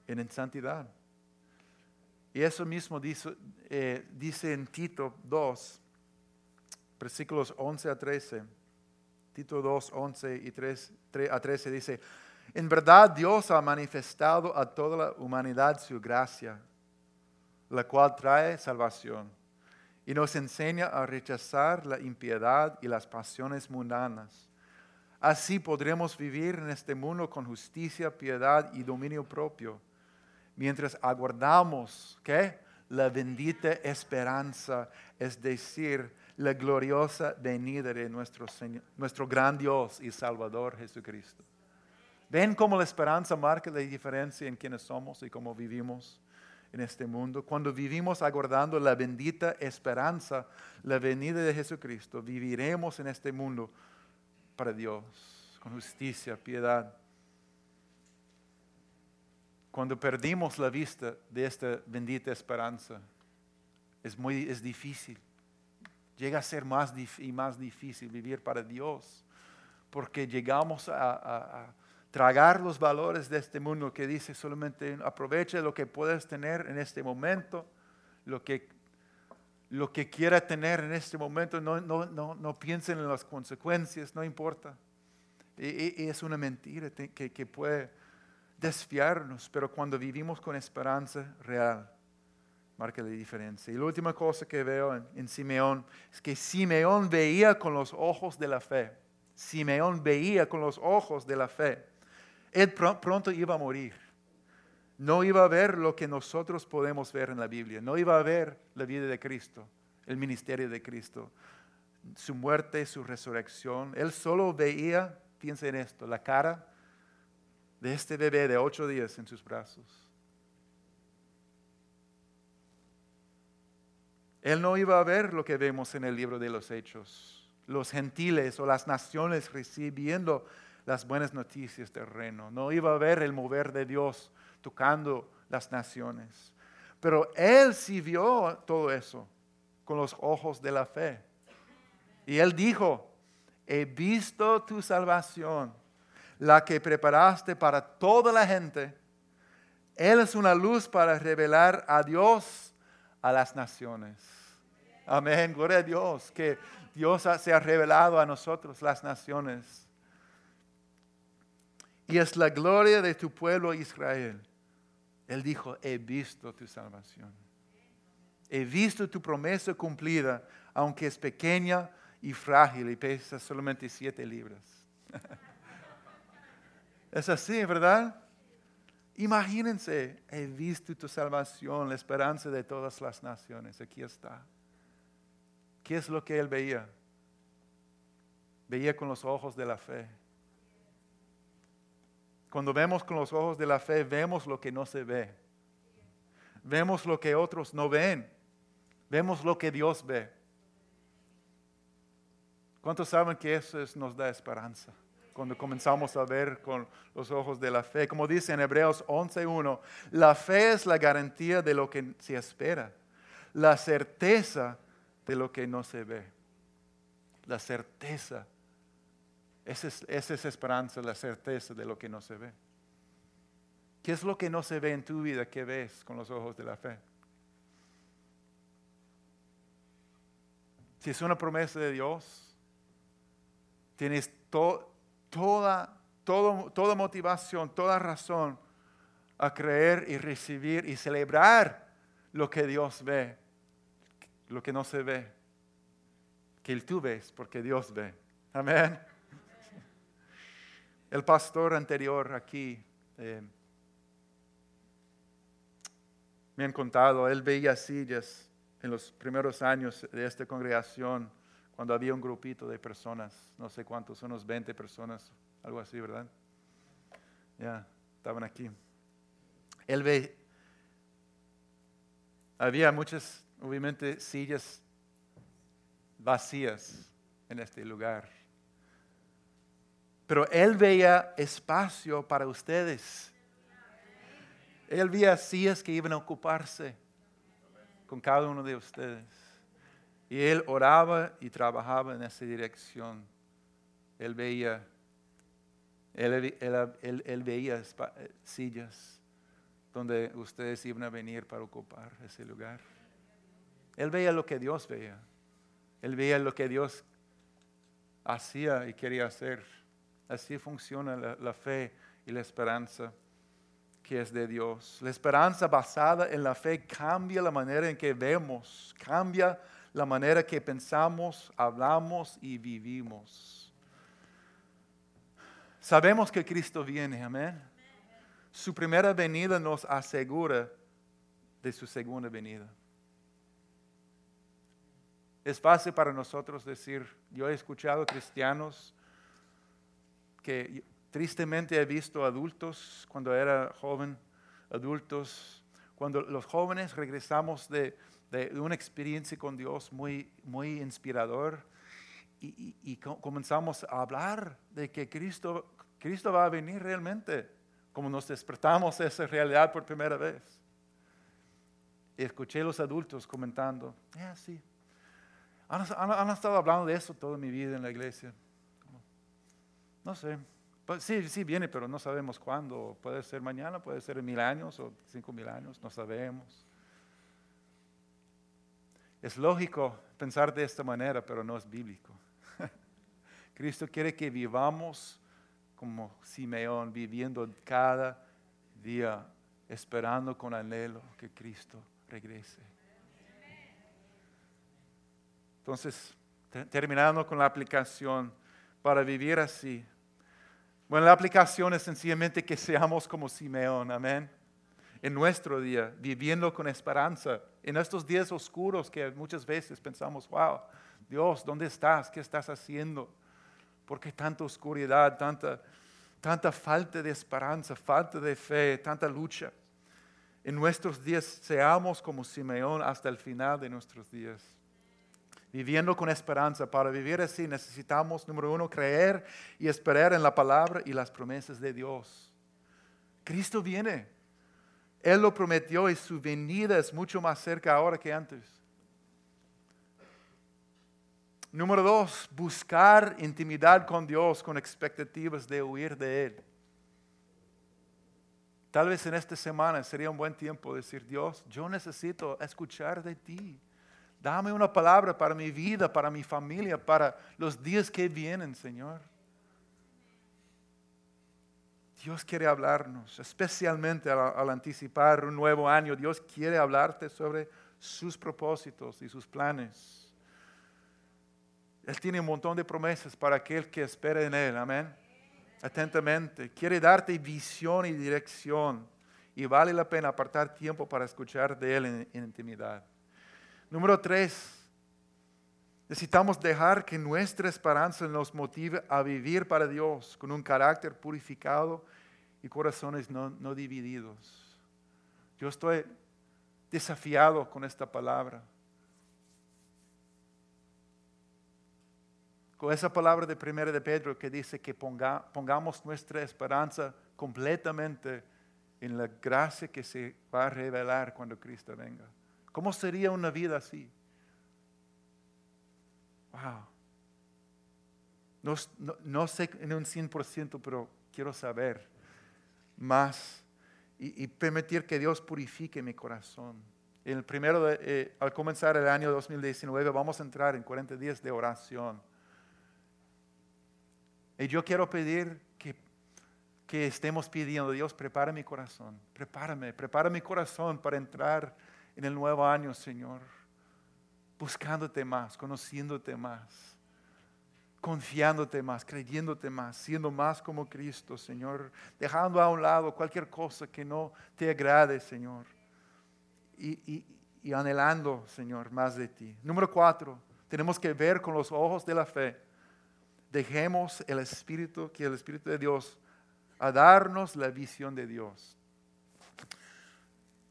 en santidad. Y eso mismo dice, eh, dice en Tito 2, versículos 11 a 13. Tito 2, 11 y 3, a 13 dice, en verdad Dios ha manifestado a toda la humanidad su gracia, la cual trae salvación y nos enseña a rechazar la impiedad y las pasiones mundanas. Así podremos vivir en este mundo con justicia, piedad y dominio propio mientras aguardamos ¿qué? la bendita esperanza, es decir, la gloriosa venida de nuestro, Señor, nuestro gran Dios y Salvador Jesucristo. ¿Ven cómo la esperanza marca la diferencia en quienes somos y cómo vivimos en este mundo? Cuando vivimos aguardando la bendita esperanza, la venida de Jesucristo, viviremos en este mundo para Dios, con justicia, piedad cuando perdimos la vista de esta bendita esperanza, es muy es difícil. Llega a ser más y más difícil vivir para Dios, porque llegamos a, tragar los valores de este mundo que dice solamente aprovecha lo que puedes tener en este momento, lo que, lo que quiera tener en este momento, no, no, no, no piensen en las consecuencias, no importa. Y, es una mentira que, que puede desfiarnos, pero cuando vivimos con esperanza real, marca la diferencia. Y la última cosa que veo en, Simeón es que Simeón veía con los ojos de la fe. Simeón veía con los ojos de la fe. Él pronto iba a morir. No iba a ver lo que nosotros podemos ver en la Biblia. No iba a ver la vida de Cristo, el ministerio de Cristo, su muerte, su resurrección. Él solo veía, piensa en esto, la cara de este bebé de ocho días en sus brazos. Él no iba a ver lo que vemos en el libro de los Hechos, los gentiles o las naciones recibiendo las buenas noticias del reino. No iba a ver el mover de Dios tocando las naciones. Pero él sí vio todo eso con los ojos de la fe. Y él dijo, he visto tu salvación, la que preparaste para toda la gente. Él es una luz para revelar a Dios a las naciones. Amén, gloria a Dios, que Dios se ha revelado a nosotros, las naciones. Y es la gloria de tu pueblo Israel. Él dijo, he visto tu salvación. He visto tu promesa cumplida, aunque es pequeña y frágil y pesa solamente siete libras. es así, ¿verdad? Imagínense, he visto tu salvación, la esperanza de todas las naciones. Aquí está. ¿Qué es lo que él veía? Veía con los ojos de la fe. Cuando vemos con los ojos de la fe, vemos lo que no se ve. Vemos lo que otros no ven. Vemos lo que Dios ve. ¿Cuántos saben que eso nos da esperanza? Cuando comenzamos a ver con los ojos de la fe. Como dice en Hebreos 11.1, la fe es la garantía de lo que se espera, la certeza de lo que no se ve. La certeza. Esa es, esa es esperanza, la certeza de lo que no se ve. ¿Qué es lo que no se ve en tu vida que ves con los ojos de la fe? Si es una promesa de Dios, tienes toda, toda motivación, toda razón a creer y recibir y celebrar lo que Dios ve, lo que no se ve, que tú ves porque Dios ve. Amén. El pastor anterior aquí eh, me han contado, él veía sillas en los primeros años de esta congregación, cuando había un grupito de personas, no sé cuántos, unos 20 personas, algo así, ¿verdad? Ya, estaban aquí. Él ve, había muchas, obviamente, sillas vacías en este lugar. Pero él veía espacio para ustedes. Él veía sillas que iban a ocuparse con cada uno de ustedes. Y él oraba y trabajaba en esa dirección. Él veía, él, veía eh, sillas donde ustedes iban a venir para ocupar ese lugar. Él veía lo que Dios veía. Él veía lo que Dios hacía y quería hacer. Así funciona la fe y la esperanza que es de Dios. La esperanza basada en la fe cambia la manera en que vemos, cambia la manera que pensamos, hablamos y vivimos. Sabemos que Cristo viene, amén. Su primera venida nos asegura de su segunda venida. Es fácil para nosotros decir, yo he escuchado cristianos que Tristemente he visto adultos cuando era joven, adultos, cuando los jóvenes regresamos de, una experiencia con Dios muy, muy inspirador y, comenzamos a hablar de que Cristo, Cristo va a venir realmente, como nos despertamos esa realidad por primera vez. Y escuché a los adultos comentando, ah, sí, han estado hablando de eso toda mi vida en la iglesia. No sé, pues sí, sí viene, pero no sabemos cuándo. Puede ser mañana, puede ser en mil años o cinco mil años, no sabemos. Es lógico pensar de esta manera, pero no es bíblico. Cristo quiere que vivamos como Simeón, viviendo cada día, esperando con anhelo que Cristo regrese. Entonces, terminando con la aplicación, para vivir así, bueno, la aplicación es sencillamente que seamos como Simeón, amén. En nuestro día, viviendo con esperanza, en estos días oscuros que muchas veces pensamos, wow, Dios, ¿dónde estás? ¿Qué estás haciendo? ¿Por qué tanta oscuridad, tanta, tanta falta de esperanza, falta de fe, tanta lucha? En nuestros días seamos como Simeón hasta el final de nuestros días viviendo con esperanza. Para vivir así necesitamos, número uno, creer y esperar en la palabra y las promesas de Dios. Cristo viene. Él lo prometió y su venida es mucho más cerca ahora que antes. Número dos, buscar intimidad con Dios con expectativas de huir de Él. Tal vez en esta semana sería un buen tiempo decir, Dios, yo necesito escuchar de ti. Dame una palabra para mi vida, para mi familia, para los días que vienen, Señor. Dios quiere hablarnos, especialmente al, anticipar un nuevo año. Dios quiere hablarte sobre sus propósitos y sus planes. Él tiene un montón de promesas para aquel que espera en Él. Amén atentamente. Quiere darte visión y dirección. Y vale la pena apartar tiempo para escuchar de Él en, intimidad. Número tres, necesitamos dejar que nuestra esperanza nos motive a vivir para Dios con un carácter purificado y corazones no, no divididos. Yo estoy desafiado con esta palabra. con esa palabra de primera de Pedro que dice que pongamos nuestra esperanza completamente en la gracia que se va a revelar cuando Cristo venga. ¿Cómo sería una vida así? Wow. No, sé en un 100%, pero quiero saber más y, permitir que Dios purifique mi corazón. El primero, eh, al comenzar el año 2019, vamos a entrar en 40 días de oración y yo quiero pedir que, estemos pidiendo, Dios, prepara mi corazón, prepárame, prepara mi corazón para entrar en el nuevo año, Señor, buscándote más, conociéndote más, confiándote más, creyéndote más, siendo más como Cristo, Señor, dejando a un lado cualquier cosa que no te agrade, Señor, y, anhelando, Señor, más de ti. Número cuatro, tenemos que ver con los ojos de la fe dejemos el Espíritu, que el Espíritu de Dios, a darnos la visión de Dios.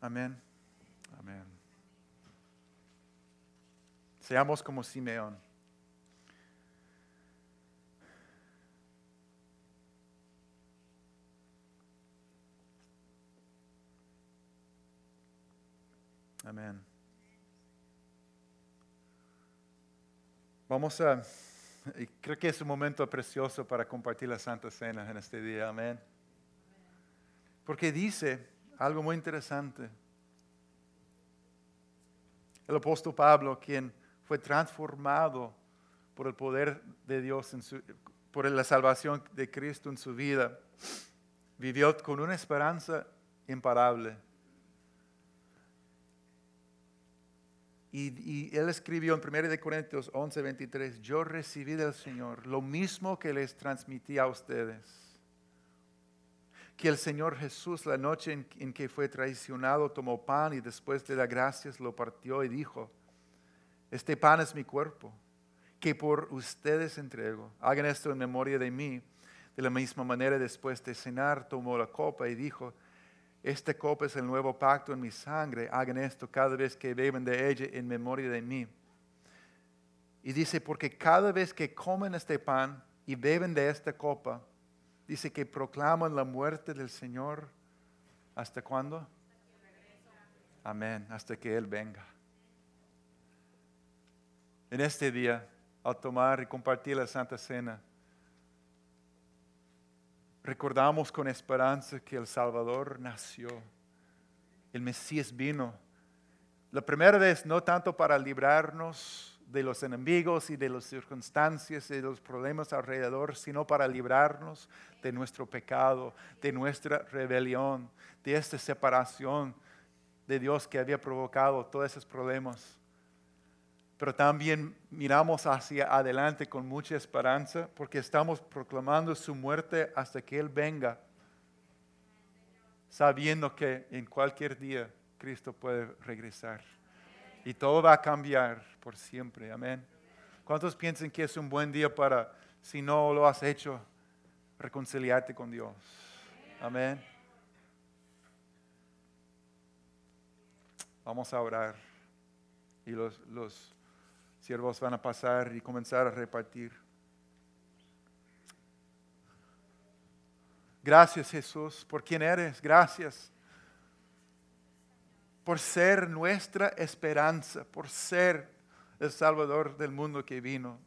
Amén. Seamos como Simeón. Amén. Vamos a creo que es un momento precioso para compartir la Santa Cena en este día. Amén. Porque dice algo muy interesante. El apóstol Pablo, quien fue transformado por el poder de Dios, por la salvación de Cristo en su vida, vivió con una esperanza imparable Y, él escribió en 1 Corintios 11, 23, yo recibí del Señor lo mismo que les transmití a ustedes. Que el Señor Jesús la noche en, en que fue traicionado tomó pan y después de dar gracias lo partió y dijo, este pan es mi cuerpo, que por ustedes entrego. Hagan esto en memoria de mí. De la misma manera, después de cenar, tomó la copa y dijo, esta copa es el nuevo pacto en mi sangre. Hagan esto cada vez que beben de ella en memoria de mí. Y dice, porque cada vez que comen este pan y beben de esta copa, dice que proclaman la muerte del Señor. ¿Hasta cuándo? Amén, hasta que Él venga. En este día, al tomar y compartir la Santa Cena, recordamos con esperanza que el Salvador nació, el Mesías vino. La primera vez no tanto para librarnos de los enemigos y de las circunstancias y de los problemas alrededor, sino para librarnos de nuestro pecado, de nuestra rebelión, de esta separación de Dios que había provocado todos esos problemas pero también miramos hacia adelante con mucha esperanza porque estamos proclamando su muerte hasta que Él venga, sabiendo que en cualquier día Cristo puede regresar y todo va a cambiar por siempre. Amén. ¿Cuántos piensan que es un buen día para, si no lo has hecho, reconciliarte con Dios? Amén. Vamos a orar. Y los, los siervos van a pasar y comenzar a repartir. Gracias Jesús por quien eres. Gracias por ser nuestra esperanza, por ser el Salvador del mundo que vino.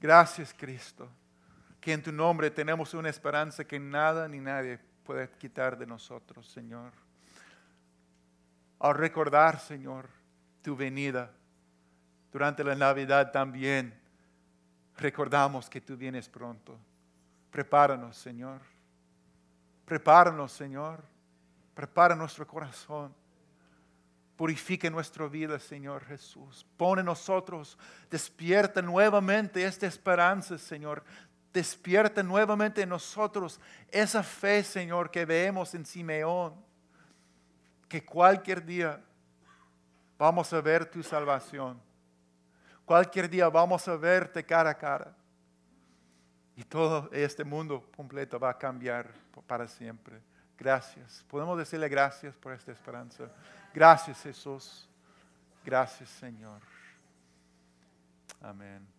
Gracias, Cristo, que en tu nombre tenemos una esperanza que nada ni nadie puede quitar de nosotros, Señor. Al recordar, Señor, tu venida durante la Navidad también, recordamos que tú vienes pronto. Prepáranos, Señor. Prepáranos, Señor. Prepara nuestro corazón. Purifique nuestra vida, Señor Jesús. Pone nosotros, despierta nuevamente esta esperanza, Señor. Despierta nuevamente en nosotros esa fe, Señor, que vemos en Simeón. Que cualquier día vamos a ver tu salvación. Cualquier día vamos a verte cara a cara. Y todo este mundo completo va a cambiar para siempre. Gracias. Podemos decirle gracias por esta esperanza. Gracias Jesús. Gracias Señor. Amén.